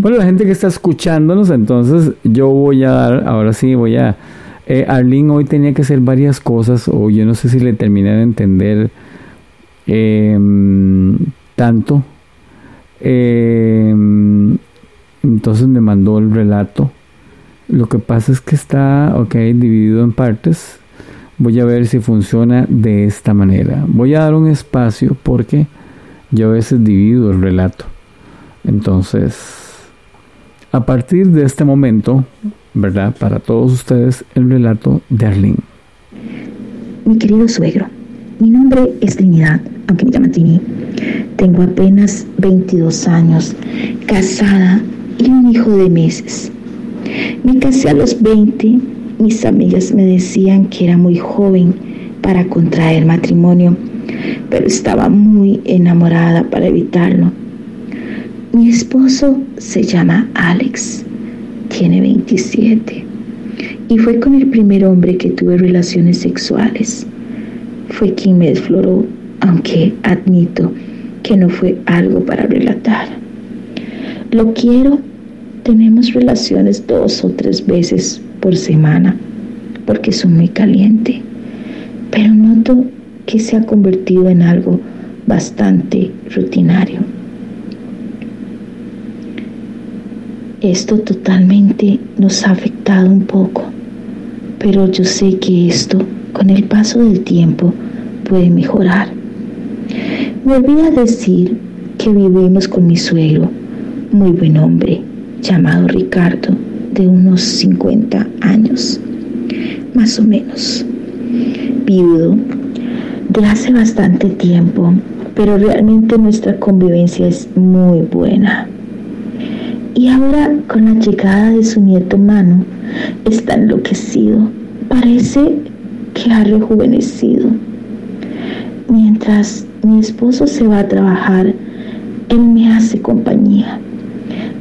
Bueno, la gente que está escuchándonos, entonces yo voy a dar, ahora sí voy a... Eh, Arlene hoy tenía que hacer varias cosas, o yo no sé si le terminé de entender em, tanto. Em, entonces me mandó el relato. Lo que pasa es que está, ok, dividido en partes. Voy a ver si funciona de esta manera. Voy a dar un espacio porque yo a veces divido el relato. Entonces, a partir de este momento, ¿verdad? Para todos ustedes, el relato de Arlene. Mi querido suegro, mi nombre es Trinidad, aunque me llaman Trini. Tengo apenas 22 años, casada y un hijo de meses. Me casé a los 20, mis amigas me decían que era muy joven para contraer matrimonio, pero estaba muy enamorada para evitarlo. Mi esposo se llama Alex, tiene 27 y fue con el primer hombre que tuve relaciones sexuales. Fue quien me desfloró, aunque admito que no fue algo para relatar. Lo quiero, tenemos relaciones dos o tres veces por semana, porque soy muy caliente, pero noto que se ha convertido en algo bastante rutinario. Esto totalmente nos ha afectado un poco, pero yo sé que esto, con el paso del tiempo, puede mejorar. Me olvidé decir que vivimos con mi suegro, muy buen hombre, llamado Ricardo, de unos 50 años, más o menos, viudo, de hace bastante tiempo, pero realmente nuestra convivencia es muy buena. Y ahora con la llegada de su nieto Manu está enloquecido. Parece que ha rejuvenecido. Mientras mi esposo se va a trabajar, él me hace compañía.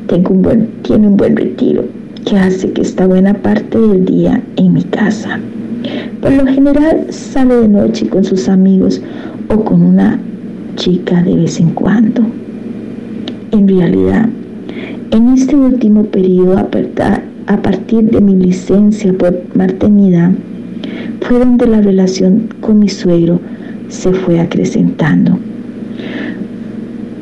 Tengo un buen, tiene un buen retiro que hace que esta buena parte del día en mi casa. Por lo general sale de noche con sus amigos o con una chica de vez en cuando. En realidad, en este último periodo, a partir de mi licencia por maternidad, fue donde la relación con mi suegro se fue acrecentando.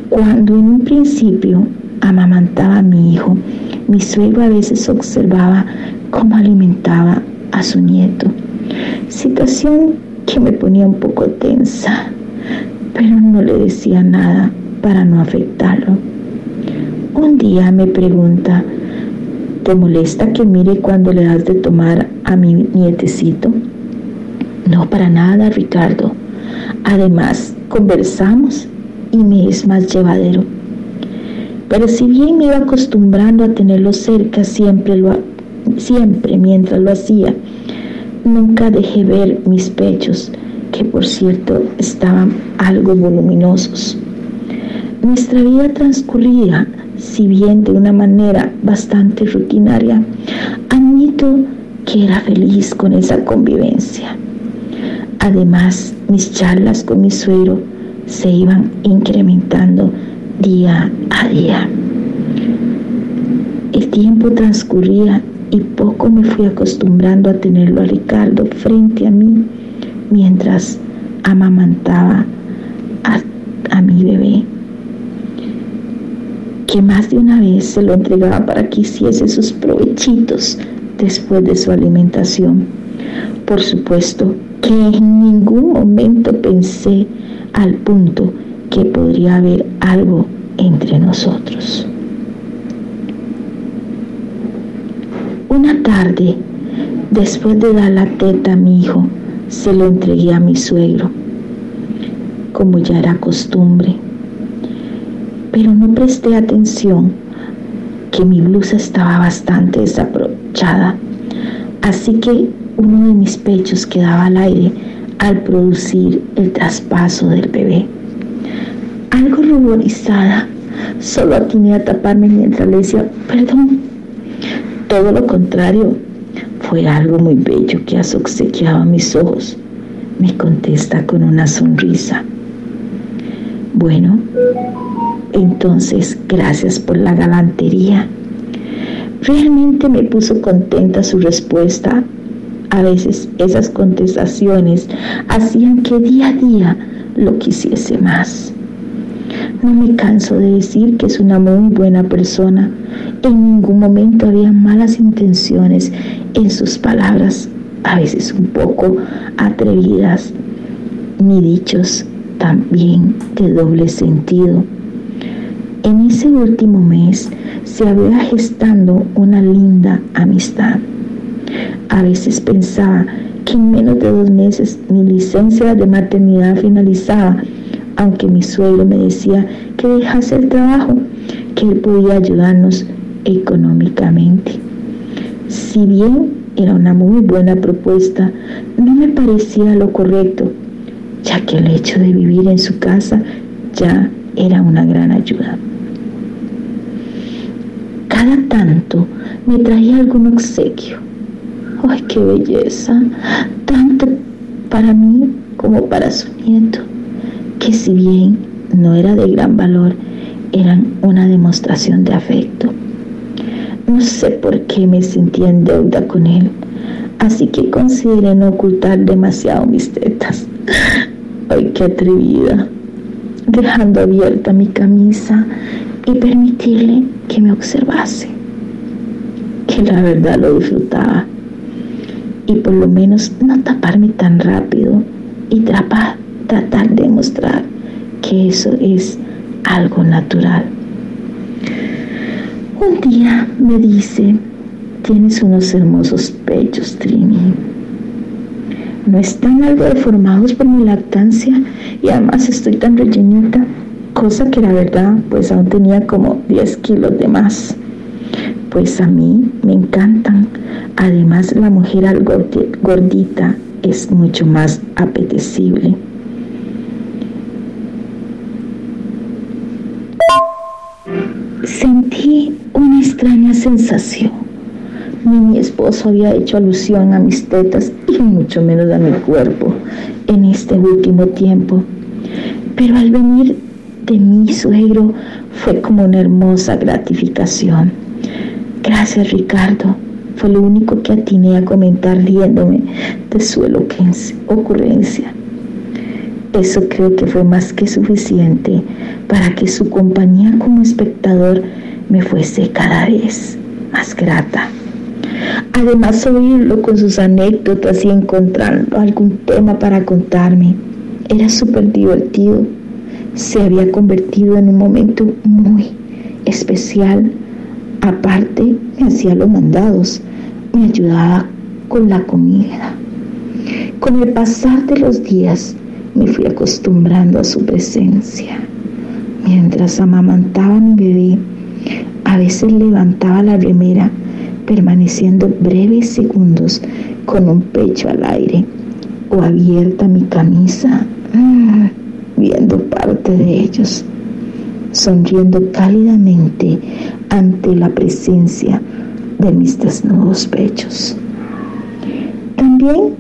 Cuando en un principio amamantaba a mi hijo, mi suegro a veces observaba cómo alimentaba a su nieto, situación que me ponía un poco tensa, pero no le decía nada para no afectarlo. Un día me pregunta, ¿te molesta que mire cuando le das de tomar a mi nietecito? No, para nada, Ricardo. Además, conversamos y me es más llevadero. Pero si bien me iba acostumbrando a tenerlo cerca siempre, lo, siempre mientras lo hacía, nunca dejé ver mis pechos, que por cierto estaban algo voluminosos. Nuestra vida transcurría si bien de una manera bastante rutinaria, admito que era feliz con esa convivencia. Además, mis charlas con mi suegro se iban incrementando día a día. El tiempo transcurría y poco me fui acostumbrando a tenerlo a Ricardo frente a mí mientras amamantaba a, a mi bebé que más de una vez se lo entregaba para que hiciese sus provechitos después de su alimentación. Por supuesto que en ningún momento pensé al punto que podría haber algo entre nosotros. Una tarde, después de dar la teta a mi hijo, se lo entregué a mi suegro, como ya era costumbre pero no presté atención que mi blusa estaba bastante desaprovechada, así que uno de mis pechos quedaba al aire al producir el traspaso del bebé. Algo ruborizada, solo atiné a taparme mientras le decía, perdón. Todo lo contrario, fue algo muy bello que has obsequiado a mis ojos, me contesta con una sonrisa. Bueno, Entonces, gracias por la galantería. Realmente me puso contenta su respuesta. A veces esas contestaciones hacían que día a día lo quisiese más. No me canso de decir que es una muy buena persona. En ningún momento había malas intenciones en sus palabras, a veces un poco atrevidas, ni dichos también de doble sentido. Ese último mes se había gestando una linda amistad. A veces pensaba que en menos de dos meses mi licencia de maternidad finalizaba, aunque mi suegro me decía que dejase el trabajo, que él podía ayudarnos económicamente. Si bien era una muy buena propuesta, no me parecía lo correcto, ya que el hecho de vivir en su casa ya era una gran ayuda cada tanto me traía algún obsequio. ¡Ay, qué belleza! Tanto para mí como para su nieto, que si bien no era de gran valor, eran una demostración de afecto. No sé por qué me sentía en deuda con él, así que consideré no ocultar demasiado mis tetas. ¡Ay, qué atrevida! Dejando abierta mi camisa y permitirle que me observase, que la verdad lo disfrutaba y por lo menos no taparme tan rápido y tratar, de mostrar que eso es algo natural. Un día me dice, tienes unos hermosos pechos, Trini. No están algo deformados por mi lactancia y además estoy tan rellenita cosa que la verdad pues aún tenía como 10 kilos de más. Pues a mí me encantan. Además la mujer algo gordita es mucho más apetecible. Sentí una extraña sensación. Ni mi esposo había hecho alusión a mis tetas y mucho menos a mi cuerpo en este último tiempo. Pero al venir de mi suegro fue como una hermosa gratificación. Gracias Ricardo, fue lo único que atiné a comentar riéndome de su ocurrencia. Eso creo que fue más que suficiente para que su compañía como espectador me fuese cada vez más grata. Además, oírlo con sus anécdotas y encontrando algún tema para contarme era súper divertido se había convertido en un momento muy especial. Aparte, me hacía los mandados, me ayudaba con la comida. Con el pasar de los días, me fui acostumbrando a su presencia. Mientras amamantaba a mi bebé, a veces levantaba la remera, permaneciendo breves segundos con un pecho al aire o abierta mi camisa. Mm viendo parte de ellos, sonriendo cálidamente ante la presencia de mis desnudos pechos. También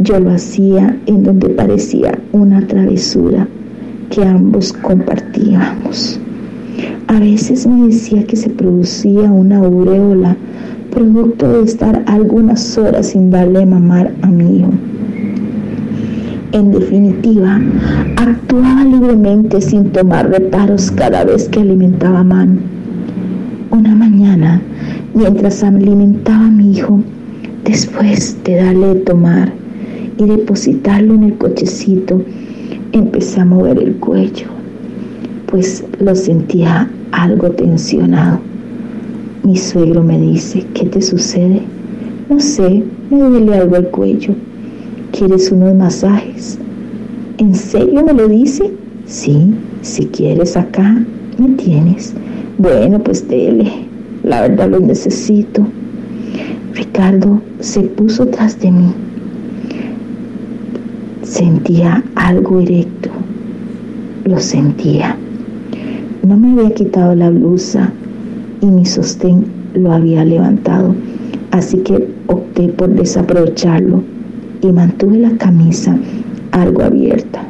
yo lo hacía en donde parecía una travesura que ambos compartíamos. A veces me decía que se producía una aureola producto de estar algunas horas sin darle mamar a mi hijo. En definitiva, actuaba libremente sin tomar reparos cada vez que alimentaba a Man. Una mañana, mientras alimentaba a mi hijo, después de darle de tomar y depositarlo en el cochecito, empecé a mover el cuello, pues lo sentía algo tensionado. Mi suegro me dice, ¿qué te sucede? No sé, me duele algo el cuello. ¿Quieres unos masajes? ¿En serio me lo dice? Sí, si quieres acá, me tienes. Bueno, pues dele. La verdad lo necesito. Ricardo se puso tras de mí. Sentía algo erecto. Lo sentía. No me había quitado la blusa y mi sostén lo había levantado. Así que opté por desaprovecharlo y mantuve la camisa algo abierta.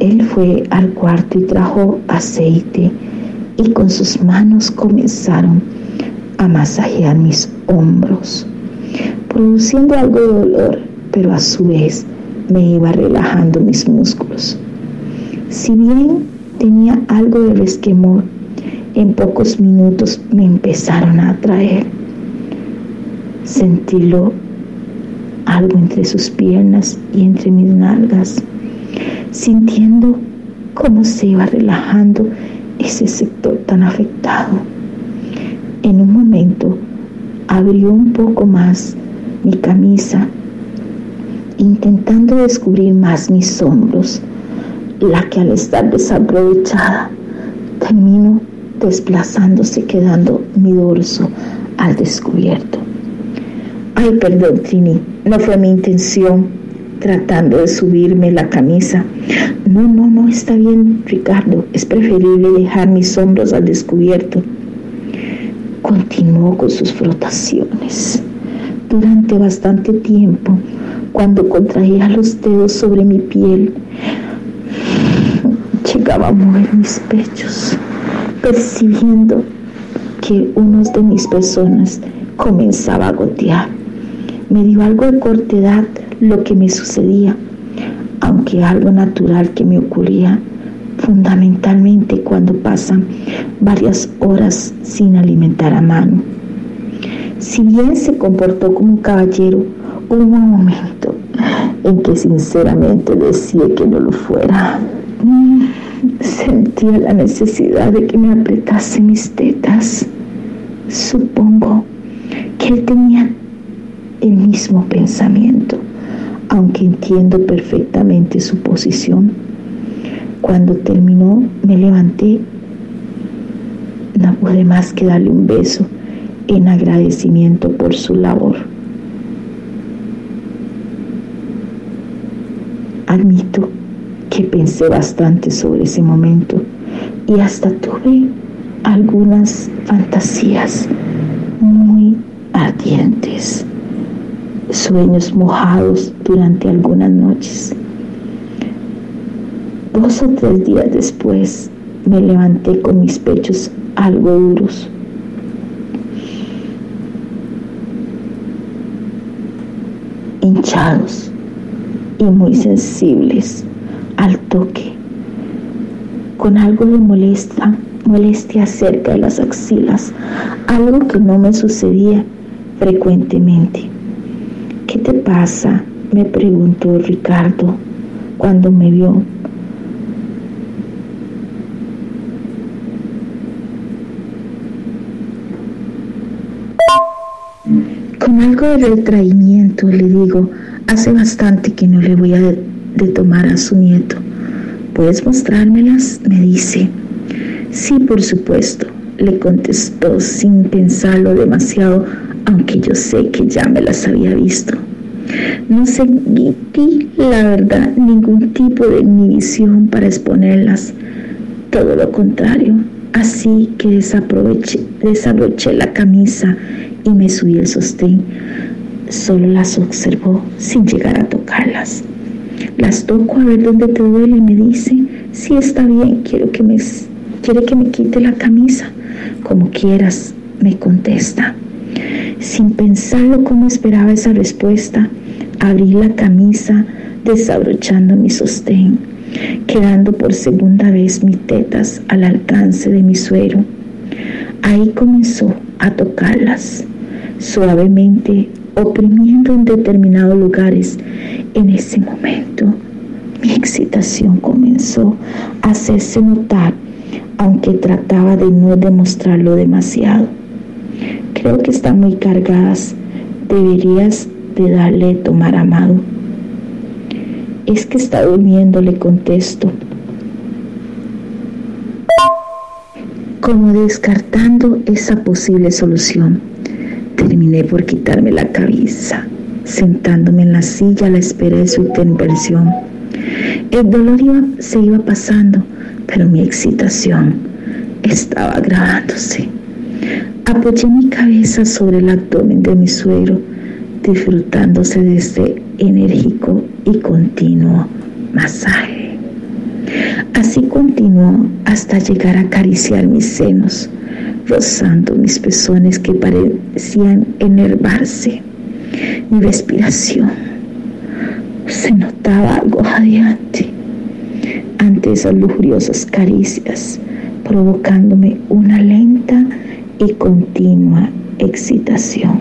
Él fue al cuarto y trajo aceite y con sus manos comenzaron a masajear mis hombros, produciendo algo de dolor, pero a su vez me iba relajando mis músculos. Si bien tenía algo de resquemor, en pocos minutos me empezaron a atraer. Sentílo algo entre sus piernas y entre mis nalgas, sintiendo cómo se iba relajando ese sector tan afectado. En un momento abrió un poco más mi camisa, intentando descubrir más mis hombros, la que al estar desaprovechada terminó desplazándose, quedando mi dorso al descubierto. Ay, perdón, Trini, no fue mi intención tratando de subirme la camisa. No, no, no está bien, Ricardo. Es preferible dejar mis hombros al descubierto. Continuó con sus frotaciones. Durante bastante tiempo, cuando contraía los dedos sobre mi piel, llegaba a mover mis pechos, percibiendo que uno de mis pezones comenzaba a gotear me dio algo de cortedad lo que me sucedía, aunque algo natural que me ocurría fundamentalmente cuando pasan varias horas sin alimentar a mano. Si bien se comportó como un caballero, hubo un momento en que sinceramente decía que no lo fuera. Sentía la necesidad de que me apretase mis tetas. Supongo que él tenía el mismo pensamiento, aunque entiendo perfectamente su posición. Cuando terminó, me levanté. No pude más que darle un beso en agradecimiento por su labor. Admito que pensé bastante sobre ese momento y hasta tuve algunas fantasías muy ardientes sueños mojados durante algunas noches. Dos o tres días después me levanté con mis pechos algo duros. hinchados y muy sensibles al toque, con algo de molestia, molestia cerca de las axilas, algo que no me sucedía frecuentemente. ¿Qué te pasa? me preguntó Ricardo cuando me vio. Con algo de retraimiento le digo, hace bastante que no le voy a de tomar a su nieto. ¿Puedes mostrármelas? me dice. Sí, por supuesto, le contestó sin pensarlo demasiado aunque yo sé que ya me las había visto. No sentí, la verdad, ningún tipo de inhibición para exponerlas, todo lo contrario. Así que desabroché la camisa y me subí el sostén. Solo las observó sin llegar a tocarlas. Las toco a ver dónde te duele y me dice, sí está bien, quiero quiere que me quite la camisa. Como quieras, me contesta. Sin pensarlo como esperaba esa respuesta, abrí la camisa desabrochando mi sostén, quedando por segunda vez mis tetas al alcance de mi suero. Ahí comenzó a tocarlas, suavemente oprimiendo en determinados lugares. En ese momento, mi excitación comenzó a hacerse notar, aunque trataba de no demostrarlo demasiado. Creo que están muy cargadas. Deberías de darle tomar amado. Es que está durmiendo, le contesto. Como descartando esa posible solución, terminé por quitarme la cabeza, sentándome en la silla a la espera de su intervención. El dolor se iba pasando, pero mi excitación estaba agravándose. Apoyé mi cabeza sobre el abdomen de mi suegro, disfrutándose de este enérgico y continuo masaje. Así continuó hasta llegar a acariciar mis senos, rozando mis pezones que parecían enervarse. Mi respiración se notaba algo jadeante ante esas lujuriosas caricias, provocándome una lenta y continua excitación.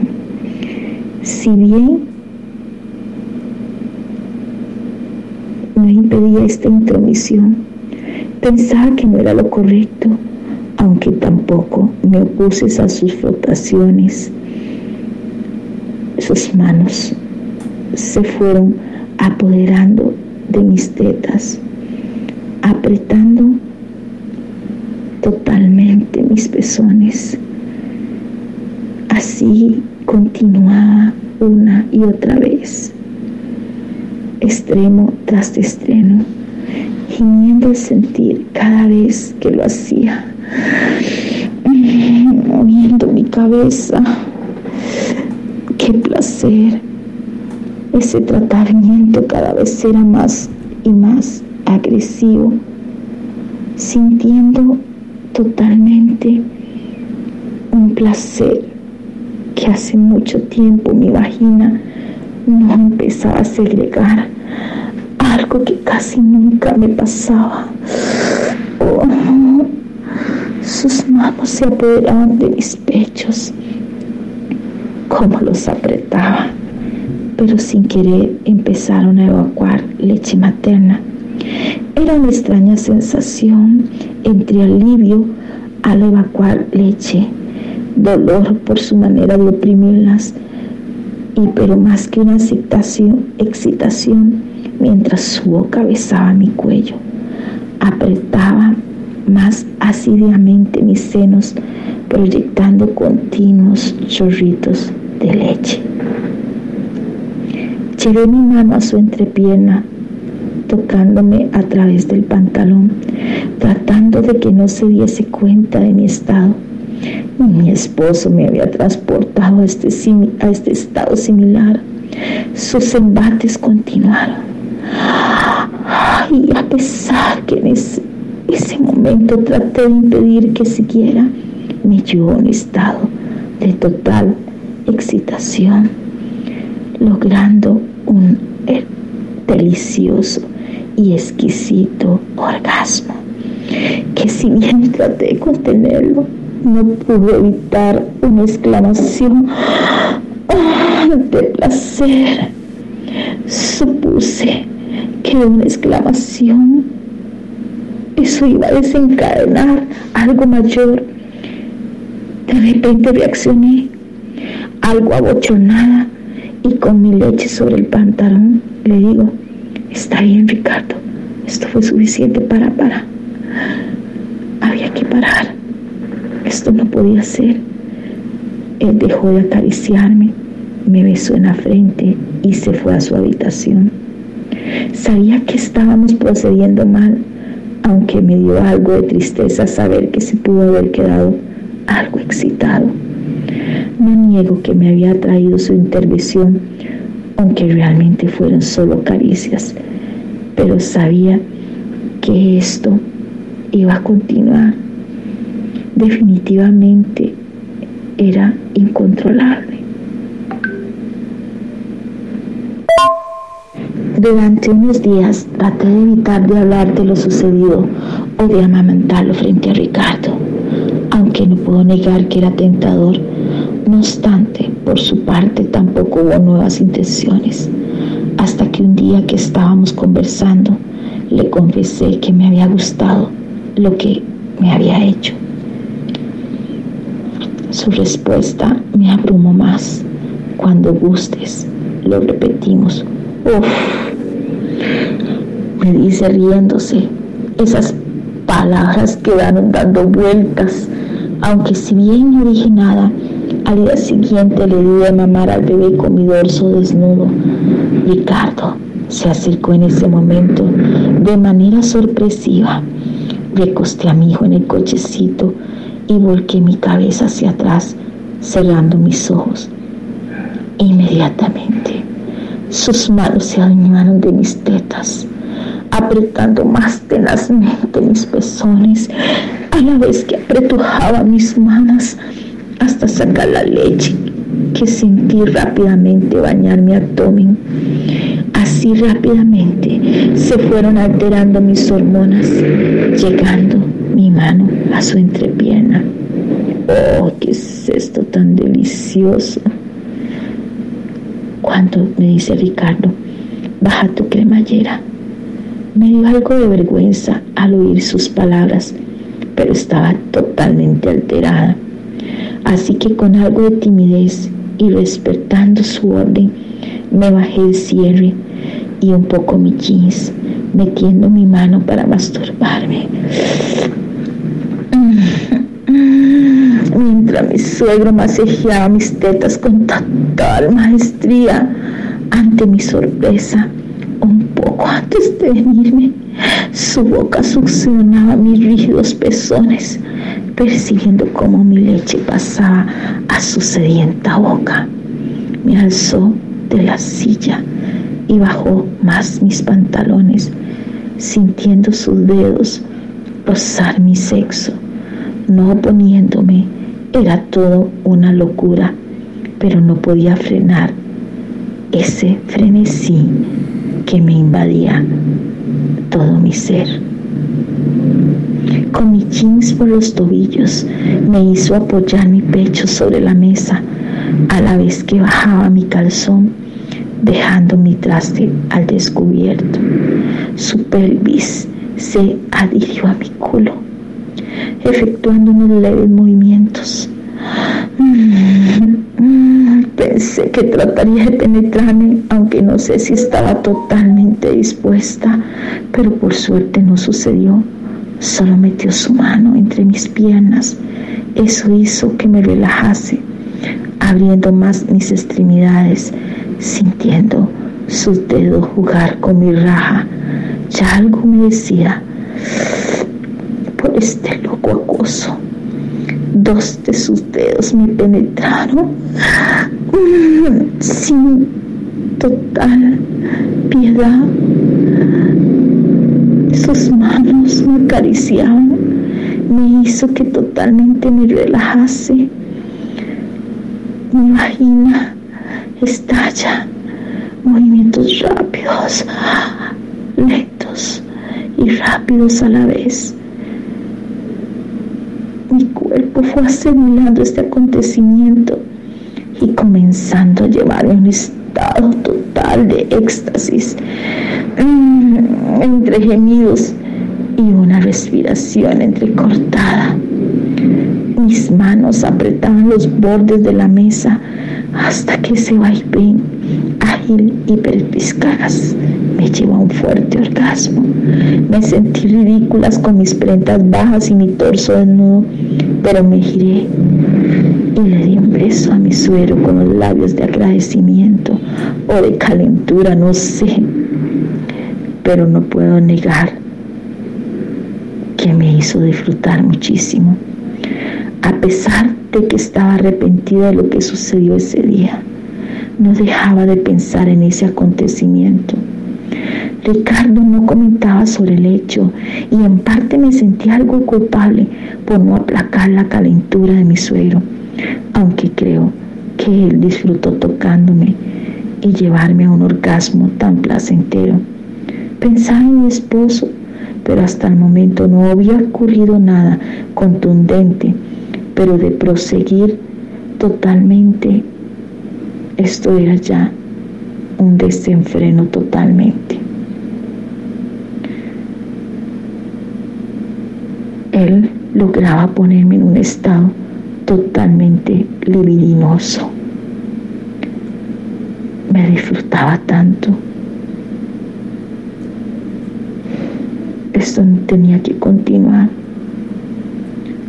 Si bien no impedía esta intromisión, pensaba que no era lo correcto, aunque tampoco me opuse a sus frotaciones. Sus manos se fueron apoderando de mis tetas, apretando totalmente mis pezones. Así continuaba una y otra vez, extremo tras extremo, gimiendo el sentir cada vez que lo hacía, moviendo mi cabeza. Qué placer. Ese tratamiento cada vez era más y más agresivo, sintiendo totalmente un placer hace mucho tiempo mi vagina no empezaba a segregar, algo que casi nunca me pasaba. Oh, sus manos se apoderaban de mis pechos, como los apretaba, pero sin querer empezaron a evacuar leche materna. Era una extraña sensación entre alivio al evacuar leche, dolor por su manera de oprimirlas, y pero más que una excitación, excitación mientras su boca besaba mi cuello, apretaba más asiduamente mis senos, proyectando continuos chorritos de leche. Llevé mi mano a su entrepierna tocándome a través del pantalón, tratando de que no se diese cuenta de mi estado. Mi esposo me había transportado a este, a este estado similar. Sus embates continuaron. Y a pesar que en ese, momento traté de impedir que siguiera, me llevó a un estado de total excitación, logrando un delicioso y exquisito orgasmo, que si bien traté de contenerlo, no pude evitar una exclamación de placer. Supuse que una exclamación, eso iba a desencadenar algo mayor. De repente reaccioné, algo abochonada, y con mi leche sobre el pantalón le digo, Está bien, Ricardo. Esto fue suficiente para parar. Había que parar. Esto no podía ser. Él dejó de acariciarme, me besó en la frente y se fue a su habitación. Sabía que estábamos procediendo mal, aunque me dio algo de tristeza saber que se pudo haber quedado algo excitado. No niego que me había traído su intervención, aunque realmente fueron solo caricias pero sabía que esto iba a continuar. Definitivamente era incontrolable. Durante unos días traté de evitar de hablar de lo sucedido o de amamantarlo frente a Ricardo, aunque no puedo negar que era tentador. No obstante, por su parte tampoco hubo nuevas intenciones hasta que un día que estábamos conversando le confesé que me había gustado lo que me había hecho. Su respuesta me abrumó más. Cuando gustes, lo repetimos. Uf, me dice riéndose. Esas palabras quedaron dando vueltas, aunque si bien no dije nada, al día siguiente le di a mamar al bebé con mi dorso desnudo. Ricardo se acercó en ese momento de manera sorpresiva. Recosté a mi hijo en el cochecito y volqué mi cabeza hacia atrás, cerrando mis ojos. Inmediatamente, sus manos se adueñaron de mis tetas, apretando más tenazmente mis pezones, a la vez que apretujaba mis manos hasta sacar la leche que sentí rápidamente bañar mi abdomen. Así rápidamente se fueron alterando mis hormonas, llegando mi mano a su entrepierna. Oh, ¿qué es esto tan delicioso? Cuando me dice Ricardo, baja tu cremallera. Me dio algo de vergüenza al oír sus palabras, pero estaba totalmente alterada. Así que con algo de timidez y respetando su orden, me bajé el cierre y un poco mi jeans, metiendo mi mano para masturbarme. Mientras mi suegro masajeaba mis tetas con total maestría, ante mi sorpresa, un poco antes de venirme, su boca succionaba mis rígidos pezones, percibiendo cómo mi leche pasaba a su sedienta boca. Me alzó de la silla y bajó más mis pantalones, sintiendo sus dedos rozar mi sexo, no oponiéndome. Era todo una locura, pero no podía frenar ese frenesí que me invadía todo mi ser. Con mis jeans por los tobillos me hizo apoyar mi pecho sobre la mesa a la vez que bajaba mi calzón dejando mi traste al descubierto. Su pelvis se adhirió a mi culo, efectuando unos leves movimientos. Pensé que trataría de penetrarme, aunque no sé si estaba totalmente dispuesta, pero por suerte no sucedió. Solo metió su mano entre mis piernas. Eso hizo que me relajase, abriendo más mis extremidades, sintiendo sus dedos jugar con mi raja. Ya algo me decía por este acoso. Dos de sus dedos me penetraron sin total piedad. Sus manos me acariciaban, me hizo que totalmente me relajase. Mi vagina estalla, movimientos rápidos, lentos y rápidos a la vez mi fue asimilando este acontecimiento y comenzando a llevarme un estado total de éxtasis, mm, entre gemidos y una respiración entrecortada. Mis manos apretaban los bordes de la mesa hasta que ese vaivén y perspicaz me llevó a un fuerte orgasmo. Me sentí ridículas con mis prendas bajas y mi torso desnudo, pero me giré y le di un beso a mi suero con los labios de agradecimiento o de calentura, no sé, pero no puedo negar que me hizo disfrutar muchísimo, a pesar de que estaba arrepentida de lo que sucedió ese día. No dejaba de pensar en ese acontecimiento Ricardo no comentaba sobre el hecho y en parte me sentía algo culpable por no aplacar la calentura de mi suegro, aunque creo que él disfrutó tocándome y llevarme a un orgasmo tan placentero. Pensaba en mi esposo, pero hasta el momento no había ocurrido nada contundente, pero de proseguir totalmente, esto era ya un desenfreno totalmente. él lograba ponerme en un estado totalmente libidinoso. Me disfrutaba tanto. Esto tenía que continuar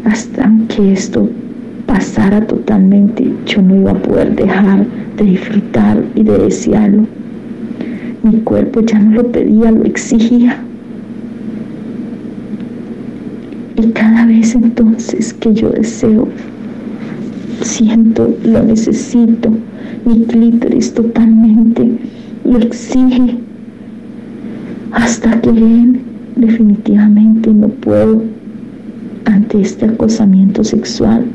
hasta que esto pasara totalmente. Yo no iba a poder dejar de disfrutar y de desearlo. Mi cuerpo ya no lo pedía, lo exigía. Y cada vez entonces que yo deseo, siento, lo necesito, mi clítoris totalmente lo exige. hasta que él definitivamente no puedo ante este acosamiento sexual.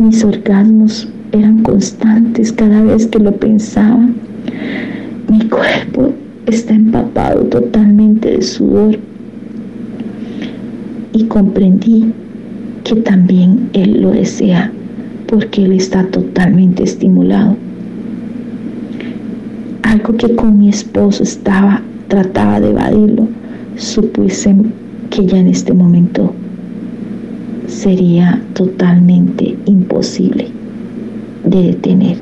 Mis orgasmos eran constantes cada vez que lo pensaba. Mi cuerpo está empapado totalmente de sudor y comprendí que también él lo desea porque él está totalmente estimulado. Algo que con mi esposo estaba, trataba de evadirlo, supuse que ya en este momento sería totalmente imposible de detener.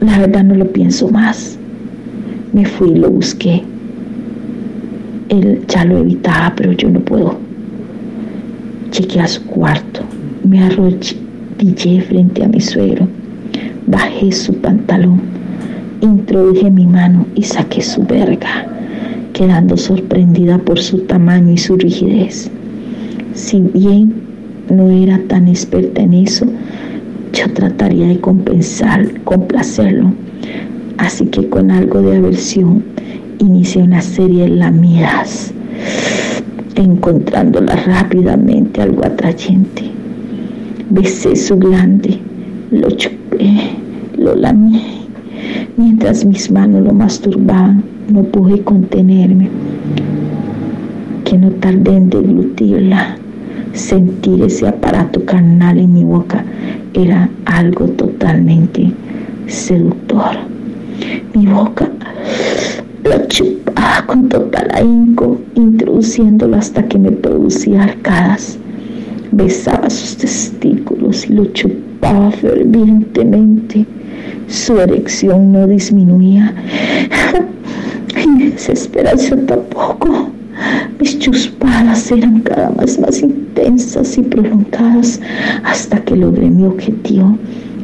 La verdad no lo pienso más. Me fui y lo busqué. Él ya lo evitaba, pero yo no puedo. Llegué a su cuarto, me arrodillé frente a mi suegro, bajé su pantalón, introduje mi mano y saqué su verga, quedando sorprendida por su tamaño y su rigidez. Si bien no era tan experta en eso, yo trataría de compensar, complacerlo. Así que con algo de aversión inicié una serie de lamidas, encontrándola rápidamente algo atrayente. Besé su glande, lo chupé, lo lamí. Mientras mis manos lo masturbaban, no pude contenerme. Que no tardé en deglutirla sentir ese aparato carnal en mi boca era algo totalmente seductor. Mi boca lo chupaba con total ahínco, introduciéndolo hasta que me producía arcadas. Besaba sus testículos y lo chupaba fervientemente. Su erección no disminuía. Mi desesperación tampoco. Mis chuspadas eran cada vez más intensas y prolongadas hasta que logré mi objetivo,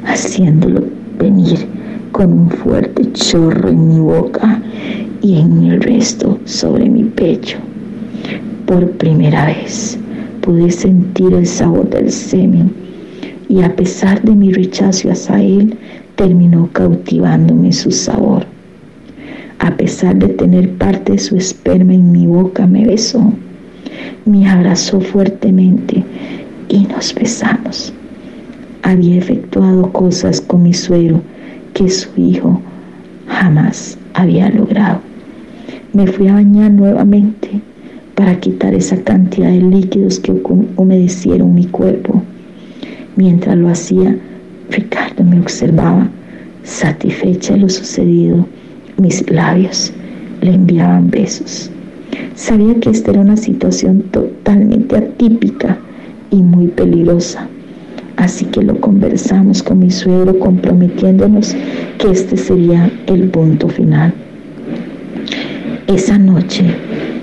haciéndolo venir con un fuerte chorro en mi boca y en el resto sobre mi pecho. Por primera vez pude sentir el sabor del semen y a pesar de mi rechazo hacia él, terminó cautivándome su sabor. A pesar de tener parte de su esperma en mi boca, me besó, me abrazó fuertemente y nos besamos. Había efectuado cosas con mi suero que su hijo jamás había logrado. Me fui a bañar nuevamente para quitar esa cantidad de líquidos que humedecieron mi cuerpo. Mientras lo hacía, Ricardo me observaba, satisfecha de lo sucedido mis labios le enviaban besos. Sabía que esta era una situación totalmente atípica y muy peligrosa. Así que lo conversamos con mi suegro comprometiéndonos que este sería el punto final. Esa noche,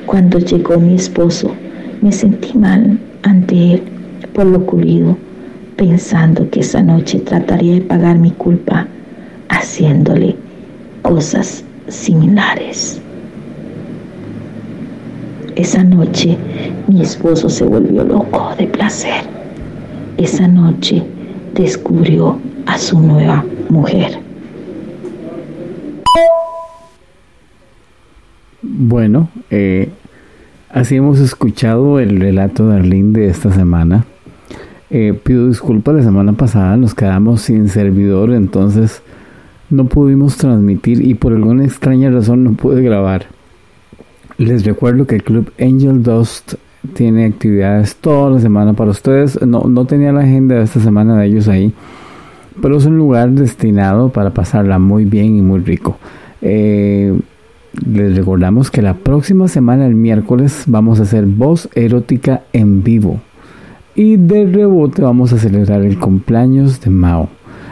cuando llegó mi esposo, me sentí mal ante él por lo ocurrido, pensando que esa noche trataría de pagar mi culpa haciéndole cosas similares. Esa noche mi esposo se volvió loco de placer. Esa noche descubrió a su nueva mujer. Bueno, eh, así hemos escuchado el relato de Arlene de esta semana. Eh, pido disculpas, la semana pasada nos quedamos sin servidor, entonces no pudimos transmitir y por alguna extraña razón no pude grabar. Les recuerdo que el club Angel Dust tiene actividades toda la semana para ustedes. No, no tenía la agenda de esta semana de ellos ahí, pero es un lugar destinado para pasarla muy bien y muy rico. Eh, les recordamos que la próxima semana, el miércoles, vamos a hacer voz erótica en vivo. Y de rebote vamos a celebrar el cumpleaños de Mao.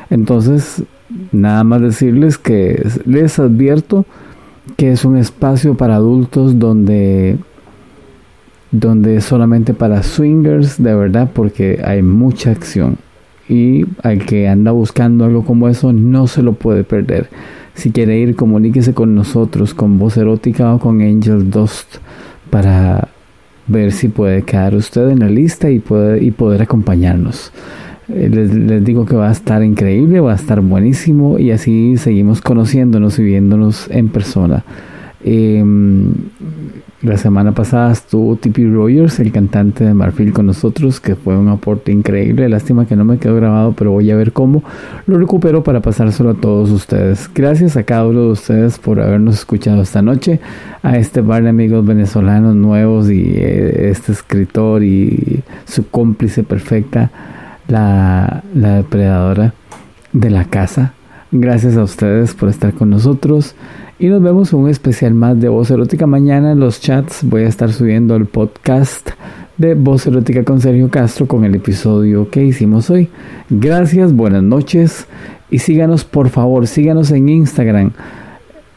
Entonces, Nada más decirles que les advierto que es un espacio para adultos donde donde es solamente para swingers de verdad porque hay mucha acción y al que anda buscando algo como eso no se lo puede perder. Si quiere ir, comuníquese con nosotros, con Voz Erótica o con Angel Dust para ver si puede quedar usted en la lista y, puede, y poder acompañarnos. Eh, les, digo que va a estar increíble, va a estar buenísimo y así seguimos conociéndonos y viéndonos en persona. Em, la semana pasada estuvo Tippy Rogers, el cantante de Marfil, con nosotros, que fue un aporte increíble. Lástima que no me quedó grabado, pero voy a ver cómo lo recupero para pasárselo a todos ustedes. Gracias a cada uno de ustedes por habernos escuchado esta noche, a este par de amigos venezolanos nuevos y eh, este escritor y su cómplice perfecta, la, depredadora de la casa. Gracias a ustedes por estar con nosotros. Y nos vemos en un especial más de Voz Erótica. Mañana en los chats voy a estar subiendo el podcast de Voz Erótica con Sergio Castro con el episodio que hicimos hoy. Gracias, buenas noches y síganos por favor, síganos en Instagram.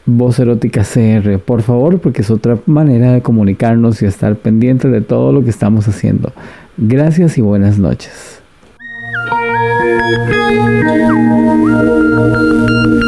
Voz Erótica CR, por favor, porque es otra manera de comunicarnos y estar pendiente de todo lo que estamos haciendo. Gracias y buenas noches. Thank you.